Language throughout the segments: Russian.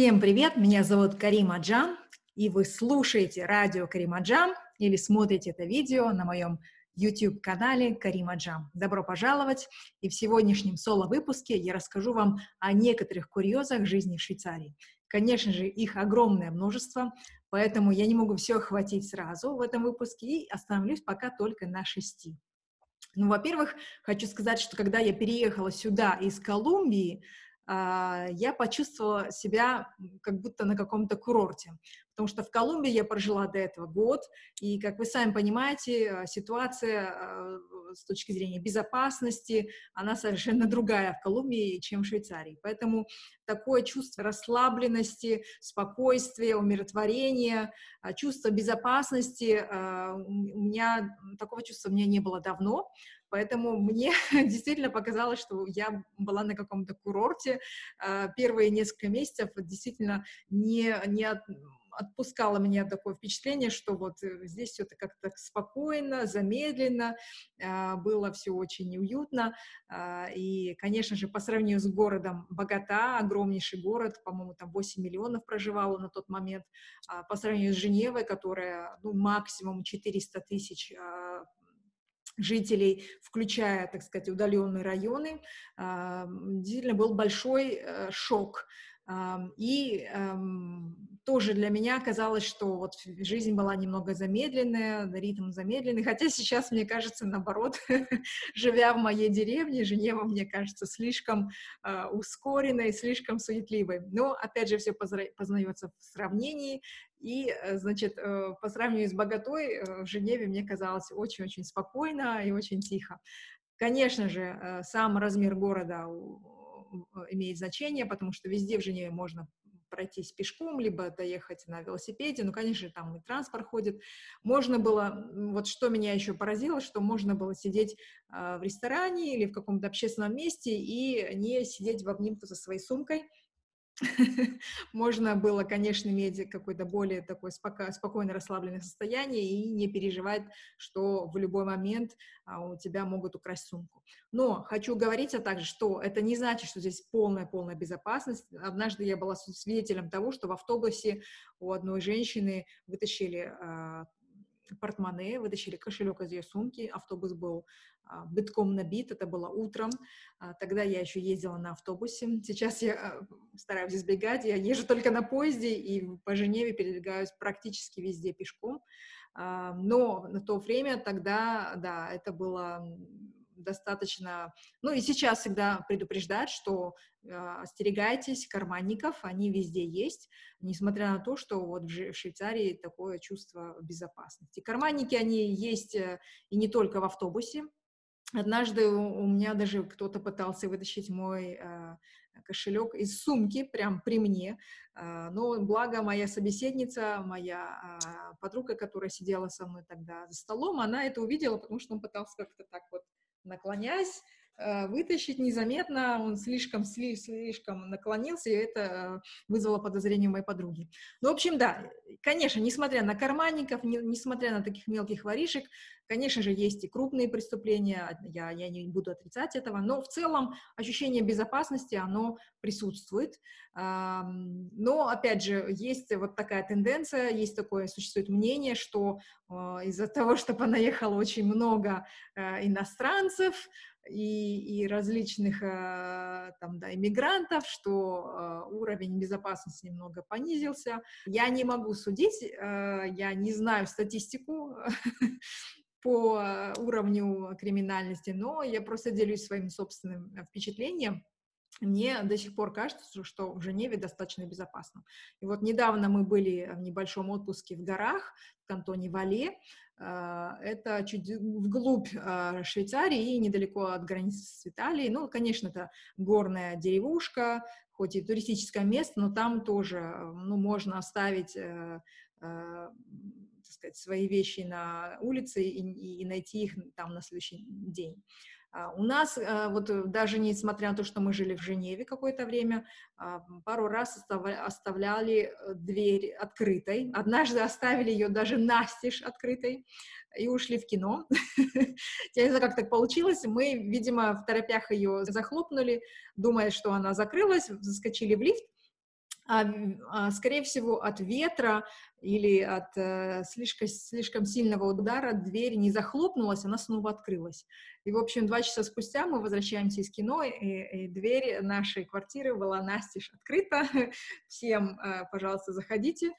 Всем привет, меня зовут Карима Джан, и вы слушаете радио Карима Джан или смотрите это видео на моем YouTube-канале Карима Джам. Добро пожаловать! И в сегодняшнем соло-выпуске я расскажу вам о некоторых курьезах жизни в Швейцарии. Конечно же, их огромное множество, поэтому я не могу все охватить сразу в этом выпуске и остановлюсь пока только на шести. Ну, во-первых, хочу сказать, что когда я переехала сюда из Колумбии, я почувствовала себя как будто на каком-то курорте, потому что в Колумбии я прожила до этого год, и, как вы сами понимаете, а, ситуация а, с точки зрения безопасности, она совершенно другая в Колумбии, чем в Швейцарии. Поэтому такое чувство расслабленности, спокойствия, умиротворения, чувство безопасности, у меня такого чувства у меня не было давно, Поэтому мне действительно показалось, что я была на каком-то курорте. А, первые несколько месяцев действительно не, не от, отпускало меня такое впечатление, что вот э, здесь все это как-то спокойно, замедленно, а, было все очень уютно. А, и, конечно же, по сравнению с городом Богата, огромнейший город, по-моему, там 8 миллионов проживало на тот момент, по сравнению с Женевой, которая ну, максимум 400 тысяч жителей, включая, так сказать, удаленные районы, а, действительно был большой э, шок. И тоже для меня казалось, что вот жизнь была немного замедленная, ритм замедленный, хотя сейчас, мне кажется, наоборот, живя в моей деревне, Женева, мне кажется, слишком э, ускоренной, слишком суетливой. Но, опять же, все познается в сравнении, и, э, значит, э, по сравнению с Боготой, э, в Женеве мне казалось очень-очень спокойно и очень тихо. Конечно же, сам размер города имеет значение, потому что везде в Женеве можно пройтись пешком, либо доехать на велосипеде, ну, конечно, там и транспорт ходит. Можно было, вот что меня еще поразило, что можно было сидеть э, в ресторане или в каком-то общественном месте и не сидеть в обнимку со своей сумкой, Можно было, конечно, иметь какое-то более такое споко- спокойно расслабленное состояние и не переживать, что в любой момент а, у тебя могут украсть сумку. Но хочу говорить а также, что это не значит, что здесь полная-полная безопасность. Однажды я была свидетелем того, что в автобусе у одной женщины вытащили а, портмоне, вытащили кошелек из ее сумки, автобус был битком набит, это было утром, а, тогда я еще ездила на автобусе, сейчас я а, стараюсь избегать, я езжу только на поезде и по Женеве передвигаюсь практически везде пешком, но на то время тогда, да, это было достаточно, ну и сейчас всегда предупреждают, что э, остерегайтесь карманников, они везде есть, несмотря на то, что вот в Швейцарии такое чувство безопасности. Карманники, они есть э, и не только в автобусе. Однажды у меня даже кто-то пытался вытащить мой э, кошелек из сумки, прям при мне. А, но благо моя собеседница, моя подруга, которая сидела со мной тогда за столом, она это увидела, потому что он пытался как-то так вот наклонясь, э, вытащить незаметно, он слишком, слишком наклонился, и это э, вызвало подозрение моей подруги. Ну, в общем, да, конечно, несмотря на карманников, не, несмотря на таких мелких воришек, конечно же, есть и крупные преступления, я, я не буду отрицать этого, но в целом ощущение безопасности, оно присутствует. Но, опять же, есть вот такая тенденция, есть такое, существует мнение, что э, из-за того, что понаехало очень много иностранцев, и, и различных э, там, да, иммигрантов, что э, уровень безопасности немного понизился. Я не могу судить, э, я не знаю статистику по уровню криминальности, но я просто делюсь своим собственным впечатлением. Мне до сих пор кажется, что в Женеве достаточно безопасно. И вот недавно мы были в небольшом отпуске в горах, в кантоне Вале, это чуть вглубь а, Швейцарии, недалеко от границы с Италией. Ну, конечно, это горная деревушка, хоть и туристическое место, но там тоже ну, можно оставить э, э, так сказать, свои вещи на улице и, и найти их там на следующий день. А, у нас, а, вот э, даже несмотря на то, что мы жили в Женеве какое-то время, а, пару раз оставляли э, дверь открытой. Однажды оставили ее даже настежь открытой и ушли в кино. Я не знаю, как так получилось. Мы, видимо, в торопях ее захлопнули, думая, что она закрылась, заскочили в лифт, а, а, скорее всего, от ветра или от э, слишком, слишком сильного удара дверь не захлопнулась, она снова открылась. И, в общем, два часа спустя мы возвращаемся из кино, и, и дверь нашей квартиры была настежь открыта. Всем, э, пожалуйста, заходите.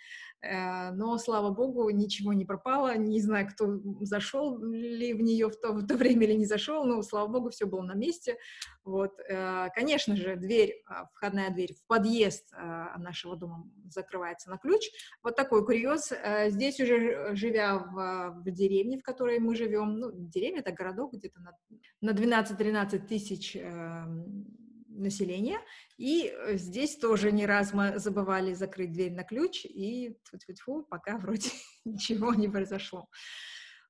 Э, но, слава богу, ничего не пропало. Не знаю, кто зашел ли в нее в то, в то время или не зашел, но, слава богу, все было на месте. Вот. Э, конечно же, дверь, а, входная дверь в подъезд нашего дома закрывается на ключ. Вот такой курьез. Здесь уже, живя в, в деревне, в которой мы живем, ну, деревня — это городок где-то на на 12-13 тысяч э, населения, и э, здесь тоже не раз мы забывали закрыть дверь на ключ, и тьфу -тьфу -тьфу, пока вроде ничего не произошло.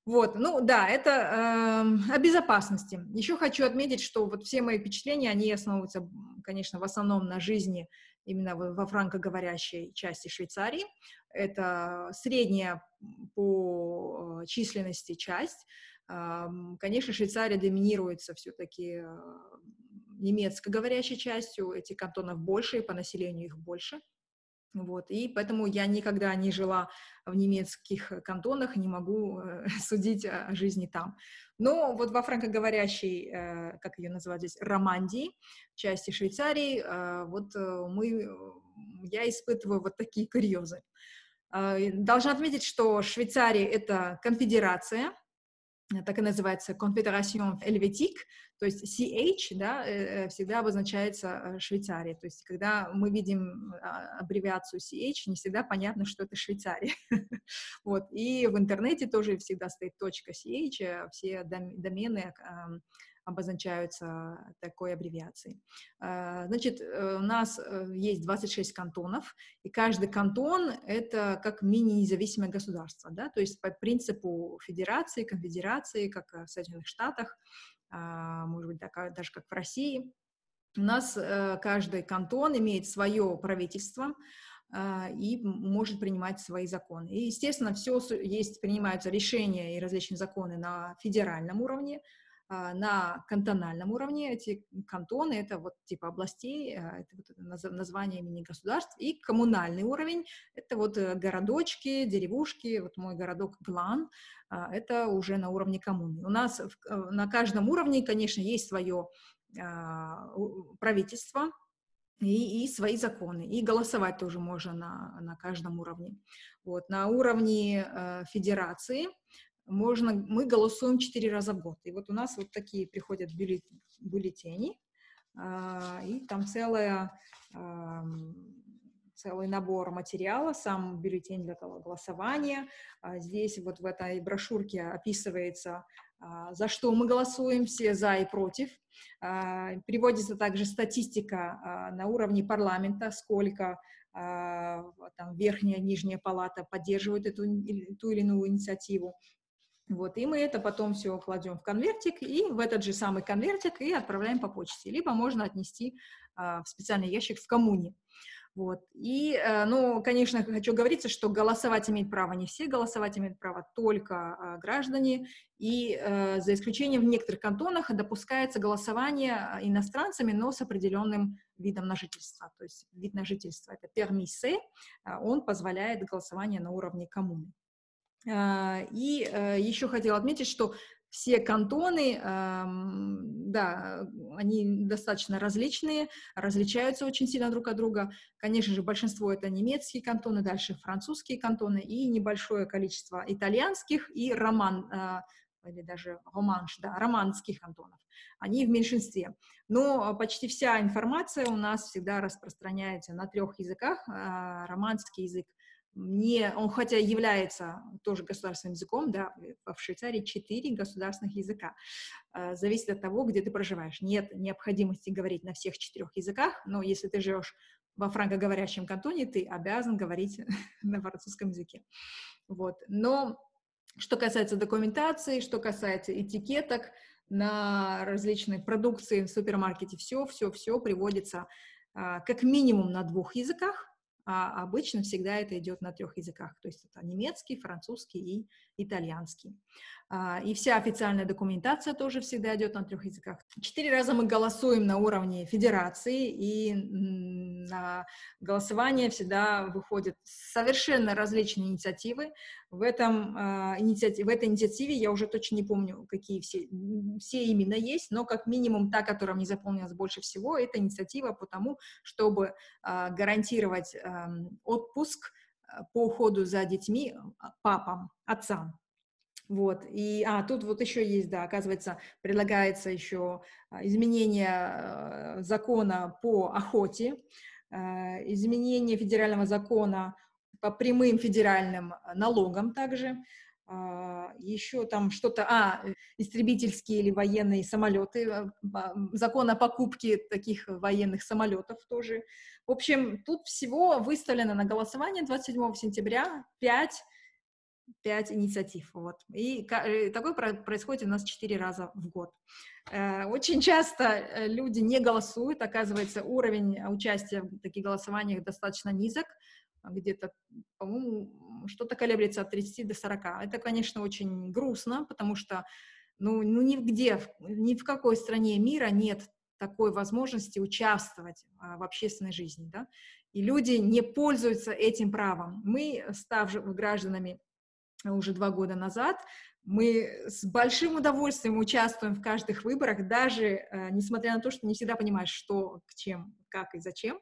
Вот, ну да, это э, о безопасности. Еще хочу отметить, что вот все мои впечатления, они основываются, конечно, в основном на жизни именно во франкоговорящей части Швейцарии. Это средняя по э, численности часть, Конечно, Швейцария доминируется все-таки а, немецкоговорящей частью, этих кантонов больше, и по населению их больше. Вот, и поэтому я никогда не жила в немецких кантонах, не могу э, судить о жизни там. Но вот во франкоговорящей, э, как ее называют здесь, Романдии, части Швейцарии, э, вот э, мы, я испытываю вот такие курьезы. Э, должна отметить, что Швейцария — это конфедерация, так и называется Confederation Helvétique, то есть CH, да, э, э, всегда обозначается э, Швейцария. То есть, когда мы видим аббревиацию CH, не всегда понятно, что это Швейцария. вот. И в интернете тоже всегда стоит точка .ch, все домены обозначаются такой аббревиацией. А, значит, э, у нас э, есть 26 кантонов, и каждый кантон — это как мини-независимое государство, да, то есть по принципу федерации, конфедерации, как в Соединенных Штатах, а, может быть, даже как в России. У нас э, каждый кантон имеет свое правительство, а, и может принимать свои законы. И, естественно, все есть, принимаются решения и различные законы на федеральном уровне, на кантональном уровне. Эти кантоны — это вот типа областей, а, это вот название имени государств. И коммунальный уровень — это вот э, городочки, деревушки. Вот мой городок Глан а, — это уже на уровне коммуны. У нас э, на каждом уровне, конечно, есть свое правительство, и, и свои законы. И голосовать тоже можно на, на каждом уровне. Вот. На уровне э, федерации можно, мы голосуем четыре раза в год. И вот у нас вот такие приходят бюллетени, а, и там целая, целый набор материала, сам бюллетень для голосования. А здесь вот в этой брошюрке описывается, а, за что мы голосуем, все за и против. Приводится также статистика на уровне парламента, сколько там, верхняя нижняя палата поддерживают эту ту или иную инициативу. Вот, и мы это потом все кладем в конвертик, и в этот же самый конвертик и отправляем по почте. Либо можно отнести а, в специальный ящик в коммуне. Вот. И, э, ну, конечно, хочу говориться, что голосовать имеют право не все, голосовать имеют право только а, граждане, и э, за исключением в некоторых кантонах допускается голосование а, иностранцами, но с определенным видом на жительство. То есть вид на жительство — это пермисе, он позволяет голосование на уровне коммуны. А, и э, еще хотела отметить, что все кантоны, да, они достаточно различные, различаются очень сильно друг от друга. Конечно же, большинство это немецкие кантоны, дальше французские кантоны и небольшое количество итальянских и роман, а, или даже романш, да, романских кантонов. Они в меньшинстве. Но почти вся информация у нас всегда распространяется на трех языках. А, романский язык не, он хотя является тоже государственным языком, да, в Швейцарии четыре государственных языка. А, зависит от того, где ты проживаешь. Нет необходимости говорить на всех четырех языках, но если ты живешь во франкоговорящем кантоне, ты обязан говорить на французском языке. Вот. Но что касается документации, что касается этикеток на различной продукции в супермаркете, все, все, все приводится а, как минимум на двух языках, а обычно всегда это идет на трех языках, то есть это немецкий, французский и итальянский. А, и вся официальная документация тоже всегда идет на трех языках. Четыре раза мы голосуем на уровне федерации, и на голосование всегда выходят совершенно различные инициативы. В, этом, а, в этой инициативе я уже точно не помню, какие все, все именно есть, но как минимум та, которая мне запомнилась больше всего, это инициатива по тому, чтобы а, гарантировать отпуск по уходу за детьми папам, отцам. Вот, и, а, тут вот еще есть, да, оказывается, предлагается еще а, изменение э, закона по охоте, э, изменение федерального закона по прямым федеральным налогам также, а, еще там что-то, а, истребительские или военные самолеты, э, закон о покупке таких военных самолетов тоже. В общем, тут всего выставлено на голосование 27 сентября 5 пять инициатив. Вот. И э, такое происходит у нас четыре раза в год. Э, очень часто люди не голосуют, оказывается, уровень участия в таких голосованиях достаточно низок, где-то, по-моему, что-то колеблется от 30 до 40. Это, конечно, очень грустно, потому что ну, ну нигде, ни в какой стране мира нет такой возможности участвовать а, в общественной жизни, да, и люди не пользуются этим правом. Мы, став гражданами уже два года назад. Мы с большим удовольствием участвуем в каждых выборах, даже э, несмотря на то, что не всегда понимаешь, что, к чем, как и зачем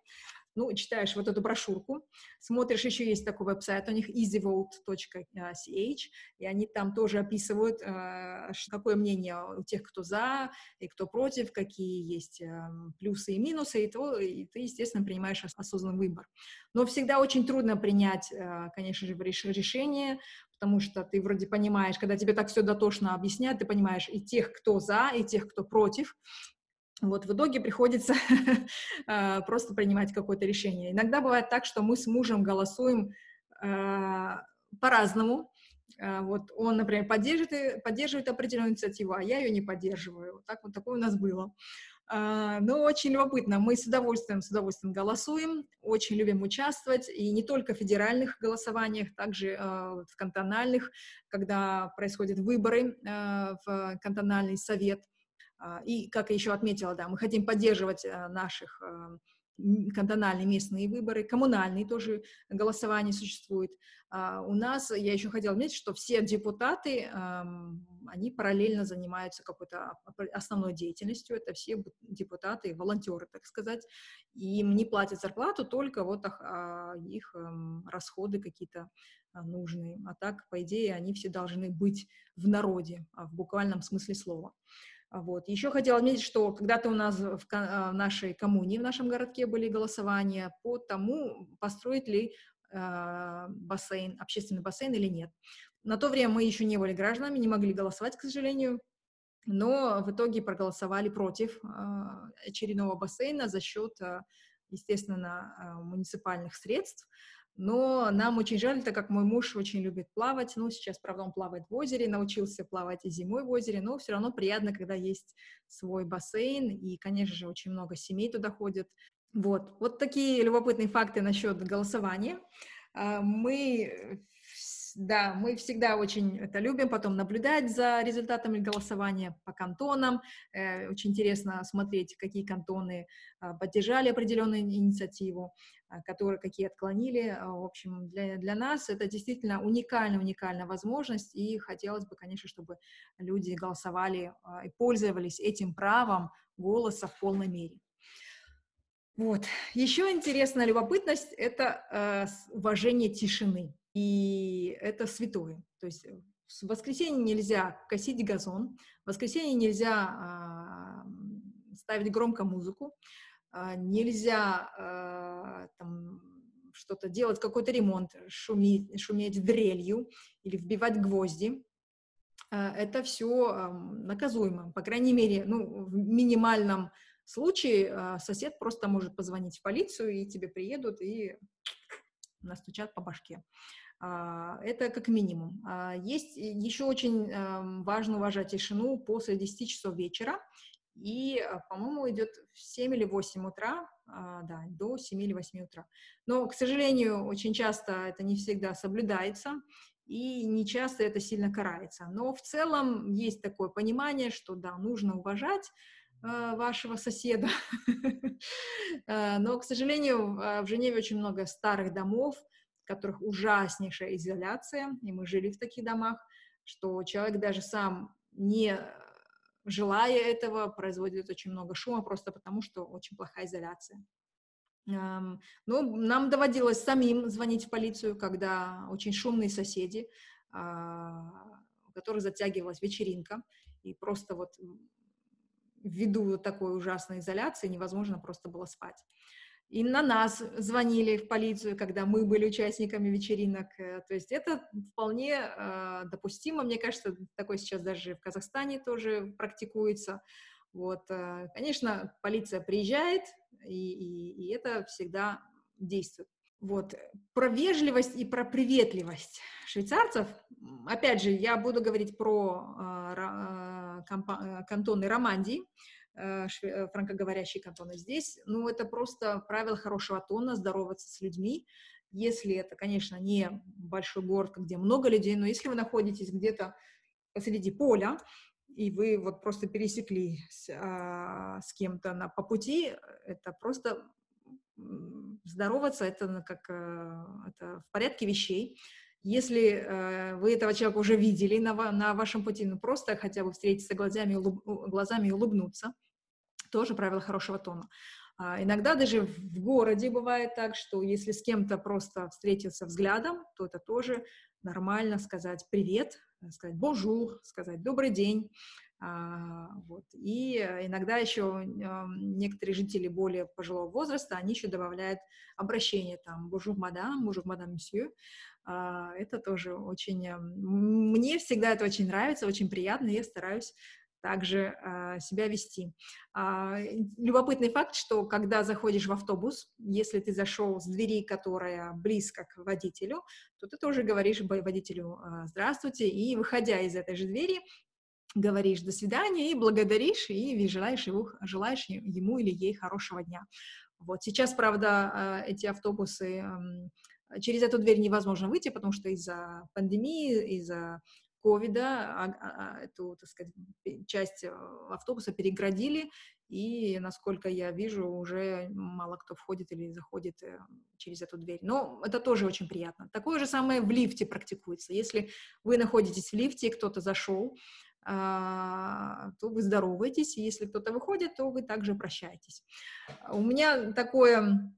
ну, читаешь вот эту брошюрку, смотришь, еще есть такой веб-сайт у них easyvote.ch, и они там тоже описывают, э, какое мнение у тех, кто за и кто против, какие есть э, плюсы и минусы, и, то, и ты, естественно, принимаешь осознанный выбор. Но всегда очень трудно принять, э, конечно же, решение, потому что ты вроде понимаешь, когда тебе так все дотошно объясняют, ты понимаешь и тех, кто за, и тех, кто против, вот в итоге приходится а, просто принимать какое-то решение. Иногда бывает так, что мы с мужем голосуем а, по-разному. А, вот он, например, поддерживает, поддерживает определенную инициативу, а я ее не поддерживаю. Так вот такое у нас было. Но очень любопытно. Мы с удовольствием, с удовольствием голосуем, очень любим участвовать, и не только в федеральных голосованиях, также в кантональных, когда происходят выборы в кантональный совет – и, как я еще отметила, да, мы хотим поддерживать э, наших э, кантональные местные выборы, коммунальные тоже голосования существуют. А, у нас, я еще хотела отметить, что все депутаты, они параллельно занимаются какой-то основной деятельностью, это все депутаты, волонтеры, так сказать, им не платят зарплату, только вот а, их эм, расходы какие-то нужные. А так, по идее, они все должны быть в народе, в буквальном смысле слова. Вот. Еще хотела отметить, что когда-то у нас в, а, в нашей коммуне, в нашем городке были голосования по тому, построить ли э, бассейн, общественный бассейн или нет. На то время мы еще не были гражданами, не могли голосовать, к сожалению, но в итоге проголосовали против э, очередного бассейна за счет, э, естественно, муниципальных средств. Но нам очень жаль, так как мой муж очень любит плавать. Ну, сейчас, правда, он плавает в озере, научился плавать и зимой в озере, но все равно приятно, когда есть свой бассейн, и, конечно же, очень много семей туда ходит. Вот, вот такие любопытные факты насчет голосования. А, мы да, мы всегда очень это любим, потом наблюдать за результатами голосования по кантонам. Э, очень интересно смотреть, какие кантоны э, поддержали определенную инициативу, э, которые какие отклонили. В общем, для, для нас это действительно уникальная, уникальная возможность, и хотелось бы, конечно, чтобы люди голосовали и пользовались этим правом голоса в полной мере. Вот. Еще интересная любопытность – это э, уважение тишины. И это святое. То есть э, в воскресенье нельзя косить газон, в воскресенье нельзя э, ставить громко музыку, э, нельзя э, там, что-то делать, какой-то ремонт, шуметь, шуметь дрелью или вбивать гвозди. Это все э, наказуемо. По крайней мере, ну, в минимальном случае э, сосед просто может позвонить в полицию, и тебе приедут и настучат по башке. А, это как минимум. А, есть еще очень эм, важно уважать тишину после 10 часов вечера. И, э, по-моему, идет в 7 или 8 утра, а, да, до 7 или 8 утра. Но, к сожалению, очень часто это не всегда соблюдается. и не часто это сильно карается. Но в целом есть такое понимание, что да, нужно уважать вашего соседа. Э, но, к сожалению, в Женеве очень много старых домов, в которых ужаснейшая изоляция, и мы жили в таких домах, что человек даже сам не желая этого, производит очень много шума, просто потому что очень плохая изоляция. Ну, нам доводилось самим звонить в полицию, когда очень шумные соседи, а, у которых затягивалась вечеринка, и просто вот ввиду такой ужасной изоляции невозможно просто было спать. И на нас звонили в полицию, когда мы были участниками вечеринок. Э, то есть это вполне э, допустимо. Мне кажется, такое сейчас даже в Казахстане тоже практикуется. Вот, э, конечно, полиция приезжает, и, и, и это всегда действует. Вот. Про вежливость и про приветливость швейцарцев, опять же, я буду говорить про э, кантоны Романдии, э, франкоговорящие кантоны здесь. Ну, это просто правило хорошего тона, здороваться с людьми. Если это, конечно, не большой город, где много людей, но если вы находитесь где-то посреди поля, и вы вот просто пересеклись а, с кем-то на, по пути, это просто здороваться, это как а, это в порядке вещей. Если э, вы этого человека уже видели на, на вашем пути, ну просто хотя бы встретиться глазами, улыб, глазами и улыбнуться, тоже правило хорошего тона. А иногда даже в городе бывает так, что если с кем-то просто встретиться взглядом, то это тоже нормально сказать привет, сказать bonjour, сказать добрый день. А, вот. И иногда еще некоторые жители более пожилого возраста, они еще добавляют обращение там madame, bonjour madame monsieur. А, это тоже очень... Мне всегда это очень нравится, очень приятно, и я стараюсь также э, себя вести. А, любопытный факт, что когда заходишь в автобус, если ты зашел с двери, которая близко к водителю, то ты тоже говоришь водителю э, «здравствуйте», и, выходя из этой же двери, говоришь «до свидания» и благодаришь, и желаешь, его, желаешь ему или ей хорошего дня. Вот сейчас, правда, эти автобусы через эту дверь невозможно выйти, потому что из-за пандемии, из-за ковида а, а, эту, так сказать, часть э, автобуса переградили, и, насколько я вижу, уже мало кто входит или заходит э, через эту дверь. Но это тоже очень приятно. Такое же самое в лифте практикуется. Если вы находитесь в лифте, кто-то зашел, а, то вы здороваетесь, если кто-то выходит, то вы также прощаетесь. У меня такое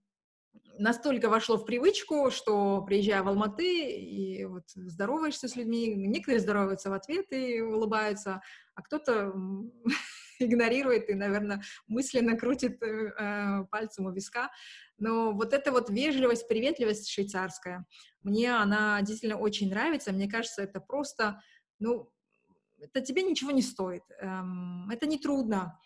настолько вошло в привычку, что приезжая в Алматы и вот здороваешься с людьми, некоторые здороваются в ответ и улыбаются, а кто-то игнорирует и, наверное, мысленно крутит э, пальцем у виска. Но вот эта вот вежливость, приветливость швейцарская, мне она действительно очень нравится. Мне кажется, это просто, ну, это тебе ничего не стоит. Эм, это не трудно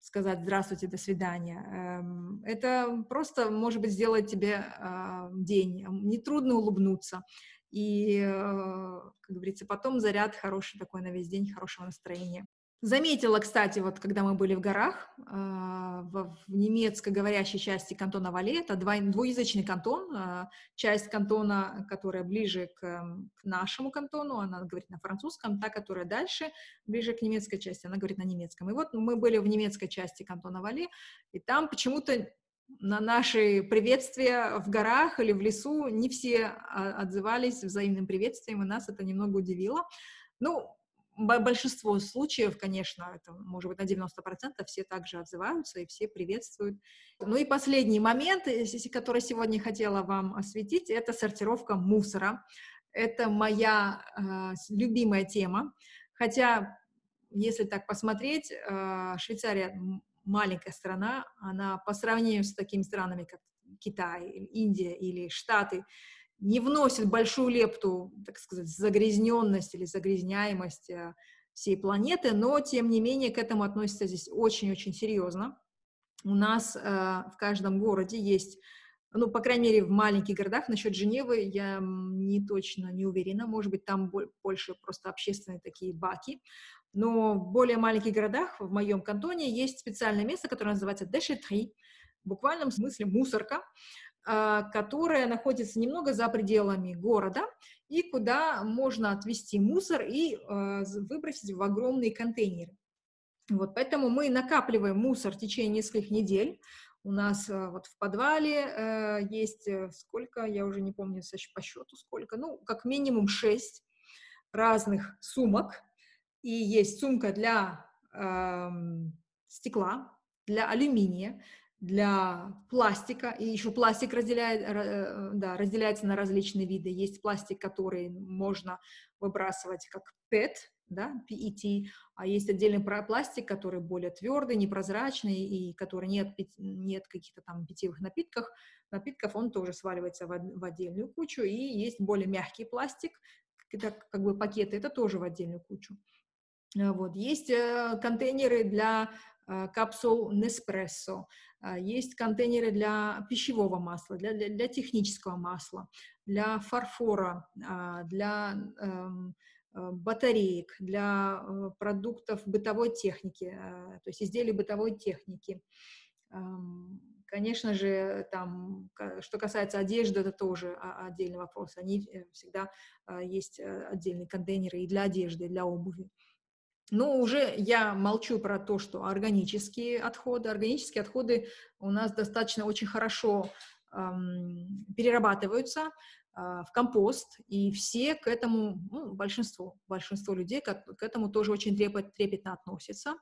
сказать «здравствуйте, до свидания». Эм, это просто, может быть, сделать тебе а, день. Нетрудно улыбнуться. И, э, как говорится, потом заряд хороший такой на весь день, хорошего настроения. Заметила, кстати, вот когда мы были в горах, в, в немецкоговорящей части кантона Вале, это двуязычный кантон, а, часть кантона, которая ближе к, к нашему кантону, она говорит на французском, та, которая дальше, ближе к немецкой части, она говорит на немецком. И вот мы были в немецкой части кантона Вале, и там почему-то на наши приветствия в горах или в лесу не все а, отзывались взаимным приветствием, и нас это немного удивило. Ну, большинство случаев, конечно, это может быть на 90% все также отзываются и все приветствуют. Ну и последний момент, который сегодня хотела вам осветить, это сортировка мусора. Это моя э, любимая тема, хотя, если так посмотреть, э, Швейцария маленькая страна, она по сравнению с такими странами, как Китай, Индия или Штаты, не вносит большую лепту, так сказать, загрязненность или загрязняемость э, всей планеты, но, тем не менее, к этому относится здесь очень-очень серьезно. У нас э, в каждом городе есть, ну, по крайней мере, в маленьких городах, насчет Женевы я не точно не уверена, может быть, там больше просто общественные такие баки, но в более маленьких городах, в моем кантоне, есть специальное место, которое называется déchetterie, в буквальном смысле мусорка, которая находится немного за пределами города, и куда можно отвезти мусор и выбросить в огромные контейнеры. Вот, поэтому мы накапливаем мусор в течение нескольких недель. У нас э, вот в подвале э, есть э, сколько, я уже не помню по счету сколько, ну, как минимум шесть разных сумок. И есть сумка для э, стекла, для алюминия, для пластика, и еще пластик разделяет, э, да, разделяется на различные виды. Есть пластик, который можно выбрасывать как PET, да, PET, а есть отдельный пластик, который более твердый, непрозрачный, и который нет, нет каких-то там питьевых напитков, напитков, он тоже сваливается в, в отдельную кучу, и есть более мягкий пластик, это как бы пакеты, это тоже в отдельную кучу. А, вот. Есть э, контейнеры для э, капсул Nespresso, э, есть контейнеры для пищевого масла, для, для, для технического масла, для фарфора, э, для э, Э, батареек, для э, продуктов бытовой техники, э, то есть изделий бытовой техники. Конечно же, там, что касается одежды, это тоже отдельный вопрос. Они всегда есть отдельные контейнеры и для одежды, и для обуви. Но уже я молчу про то, что органические отходы. Органические отходы у нас достаточно очень хорошо эм, перерабатываются. А, в компост, и все к этому, ну, большинство, большинство людей к, к этому тоже очень трепет, трепетно относятся.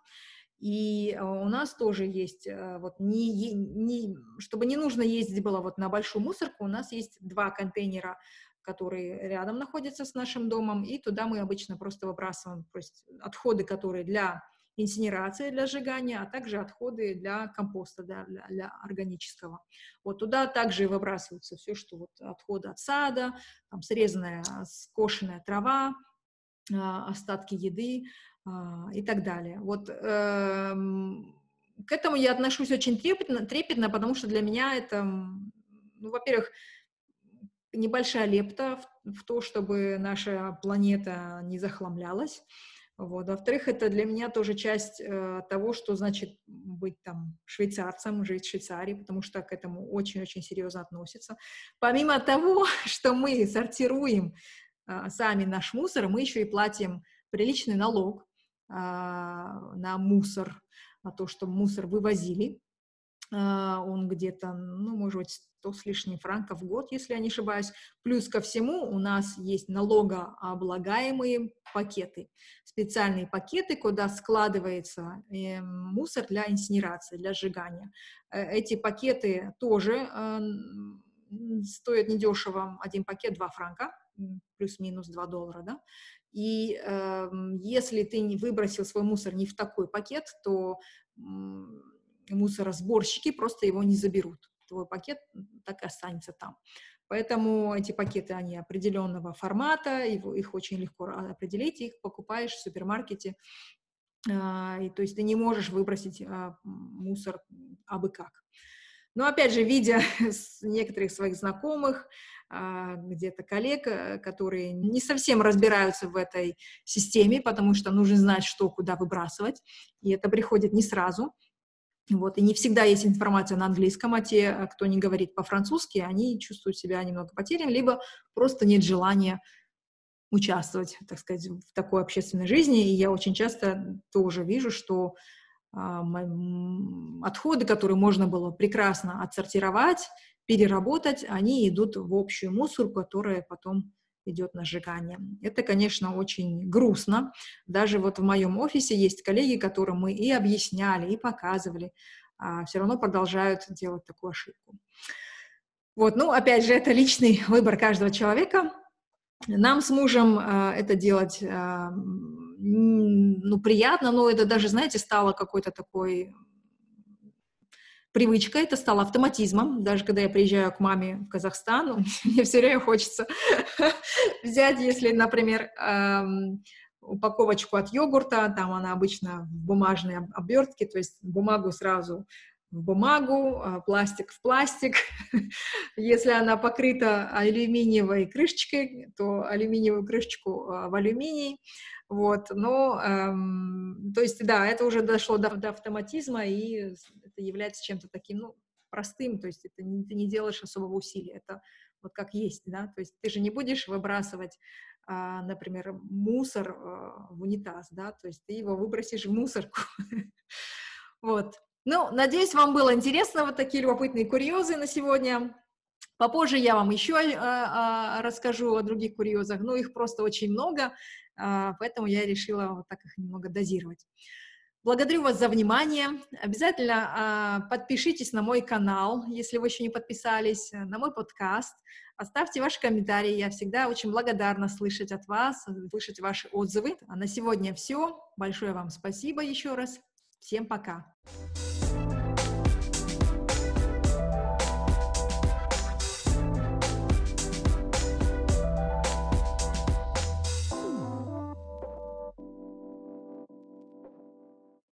И а, у нас тоже есть, а, вот, не, не, чтобы не нужно ездить было вот на большую мусорку, у нас есть два контейнера, которые рядом находятся с нашим домом, и туда мы обычно просто выбрасываем то есть отходы, которые для инсинерации для сжигания, а также отходы для компоста, для, для, для органического. Вот туда также выбрасываются все, что вот отходы от сада, там срезанная, скошенная трава, а, остатки еды а, и так далее. Вот эм, к этому я отношусь очень трепетно, трепетно, потому что для меня это, ну, во-первых, небольшая лепта в, в то, чтобы наша планета не захламлялась. Вот. Во-вторых, это для меня тоже часть э, того, что значит быть там швейцарцем, жить в Швейцарии, потому что к этому очень-очень серьезно относятся. Помимо того, что мы сортируем э, сами наш мусор, мы еще и платим приличный налог э, на мусор, на то, что мусор вывозили. Э, он где-то, ну, может быть, 100 с лишним франков в год, если я не ошибаюсь. Плюс ко всему у нас есть налогооблагаемые пакеты, специальные пакеты, куда складывается э, мусор для инсинерации, для сжигания. Э, эти пакеты тоже э, стоят недешево, один пакет 2 франка, плюс-минус 2 доллара, да, и э, если ты не выбросил свой мусор не в такой пакет, то мусоросборщики просто его не заберут твой пакет так и останется там. Поэтому эти пакеты, они определенного формата, его, их очень легко определить, их покупаешь в супермаркете, а, и, то есть ты не можешь выбросить а, мусор абы как. Но опять же, видя некоторых своих знакомых, а, где-то коллег, э, которые не совсем разбираются в этой системе, потому что нужно знать, что куда выбрасывать, и это приходит не сразу, вот, и не всегда есть информация на английском, а те, э, кто не говорит по-французски, они чувствуют себя немного потерянными, либо просто нет желания участвовать, так сказать, в такой общественной жизни. И я очень часто тоже вижу, что а, отходы, которые можно было прекрасно отсортировать, переработать, они идут в общую мусорку, которая потом идет на сжигание. Это, конечно, очень грустно. Даже вот в моем офисе есть коллеги, которым мы и объясняли, и показывали, а все равно продолжают делать такую ошибку. Вот, ну, опять же, это личный выбор каждого человека. Нам с мужем э, это делать, э, ну, приятно, но это даже, знаете, стало какой-то такой привычка, это стало автоматизмом. Даже когда я приезжаю к маме в Казахстан, мне все время хочется взять, если, например, эм, упаковочку от йогурта, там она обычно в бумажной обертке, то есть бумагу сразу в бумагу, а пластик в пластик. Если она покрыта алюминиевой крышечкой, то алюминиевую крышечку а, в алюминий. Вот, но, эм, то есть, да, это уже дошло до, до автоматизма, и это является чем-то таким, ну, простым, то есть это не, ты не делаешь особого усилия, это вот как есть, да, то есть ты же не будешь выбрасывать, а, например, мусор а, в унитаз, да, то есть ты его выбросишь в мусорку. Вот. Ну, надеюсь, вам было интересно вот такие любопытные курьезы на сегодня. Попозже я вам еще э, э, расскажу о других курьезах, но их просто очень много, э, поэтому я решила вот так их немного дозировать. Благодарю вас за внимание. Обязательно э, подпишитесь на мой канал, если вы еще не подписались, на мой подкаст. Оставьте ваши комментарии. Я всегда очень благодарна слышать от вас, слышать ваши отзывы. А на сегодня все. Большое вам спасибо еще раз. Всем пока.